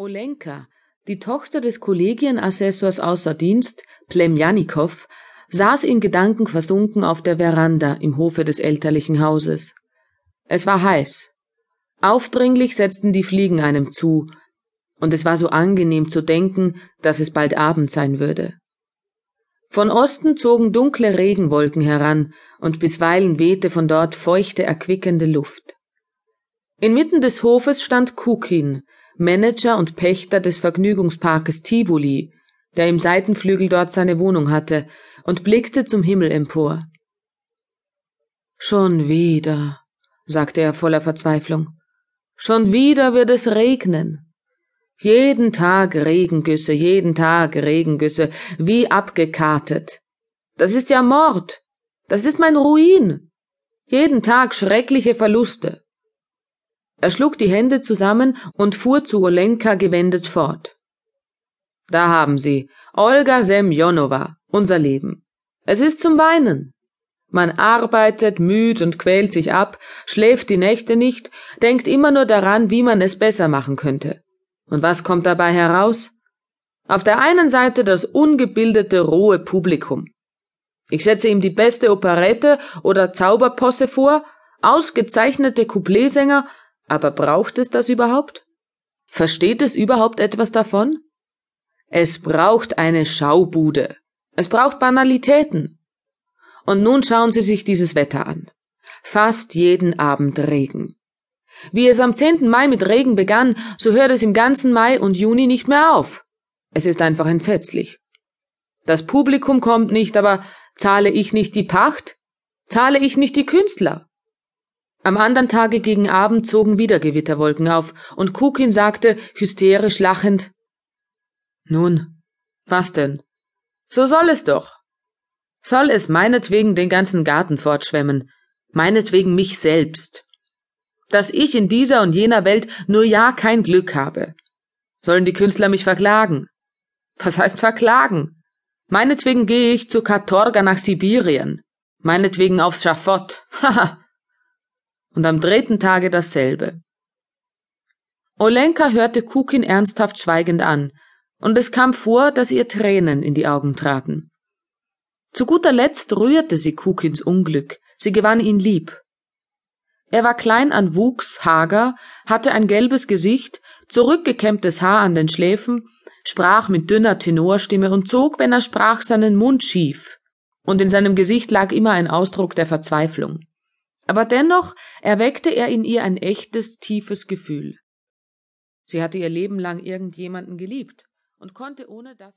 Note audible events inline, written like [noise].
Olenka, die Tochter des Kollegienassessors außer Dienst, Plemjanikow, saß in Gedanken versunken auf der Veranda im Hofe des elterlichen Hauses. Es war heiß. Aufdringlich setzten die Fliegen einem zu, und es war so angenehm zu denken, dass es bald Abend sein würde. Von Osten zogen dunkle Regenwolken heran, und bisweilen wehte von dort feuchte, erquickende Luft. Inmitten des Hofes stand Kukin, Manager und Pächter des Vergnügungsparkes Tivoli, der im Seitenflügel dort seine Wohnung hatte, und blickte zum Himmel empor. Schon wieder, sagte er voller Verzweiflung. Schon wieder wird es regnen. Jeden Tag Regengüsse, jeden Tag Regengüsse, wie abgekartet. Das ist ja Mord. Das ist mein Ruin. Jeden Tag schreckliche Verluste. Er schlug die Hände zusammen und fuhr zu Olenka gewendet fort. Da haben Sie, Olga Semjonowa, unser Leben. Es ist zum Weinen. Man arbeitet, müht und quält sich ab, schläft die Nächte nicht, denkt immer nur daran, wie man es besser machen könnte. Und was kommt dabei heraus? Auf der einen Seite das ungebildete, rohe Publikum. Ich setze ihm die beste Operette oder Zauberposse vor, ausgezeichnete Coupletsänger, aber braucht es das überhaupt? Versteht es überhaupt etwas davon? Es braucht eine Schaubude. Es braucht Banalitäten. Und nun schauen Sie sich dieses Wetter an. Fast jeden Abend Regen. Wie es am 10. Mai mit Regen begann, so hört es im ganzen Mai und Juni nicht mehr auf. Es ist einfach entsetzlich. Das Publikum kommt nicht, aber zahle ich nicht die Pacht? Zahle ich nicht die Künstler? Am andern Tage gegen Abend zogen wieder Gewitterwolken auf, und Kukin sagte, hysterisch lachend Nun, was denn? So soll es doch. Soll es meinetwegen den ganzen Garten fortschwemmen, meinetwegen mich selbst. Dass ich in dieser und jener Welt nur ja kein Glück habe. Sollen die Künstler mich verklagen? Was heißt verklagen? Meinetwegen gehe ich zu Katorga nach Sibirien. Meinetwegen aufs Schafott. [laughs] Haha und am dritten Tage dasselbe. Olenka hörte Kukin ernsthaft schweigend an, und es kam vor, dass ihr Tränen in die Augen traten. Zu guter Letzt rührte sie Kukins Unglück, sie gewann ihn lieb. Er war klein an Wuchs, hager, hatte ein gelbes Gesicht, zurückgekämmtes Haar an den Schläfen, sprach mit dünner Tenorstimme und zog, wenn er sprach, seinen Mund schief, und in seinem Gesicht lag immer ein Ausdruck der Verzweiflung aber dennoch erweckte er in ihr ein echtes, tiefes Gefühl. Sie hatte ihr Leben lang irgendjemanden geliebt und konnte ohne das nicht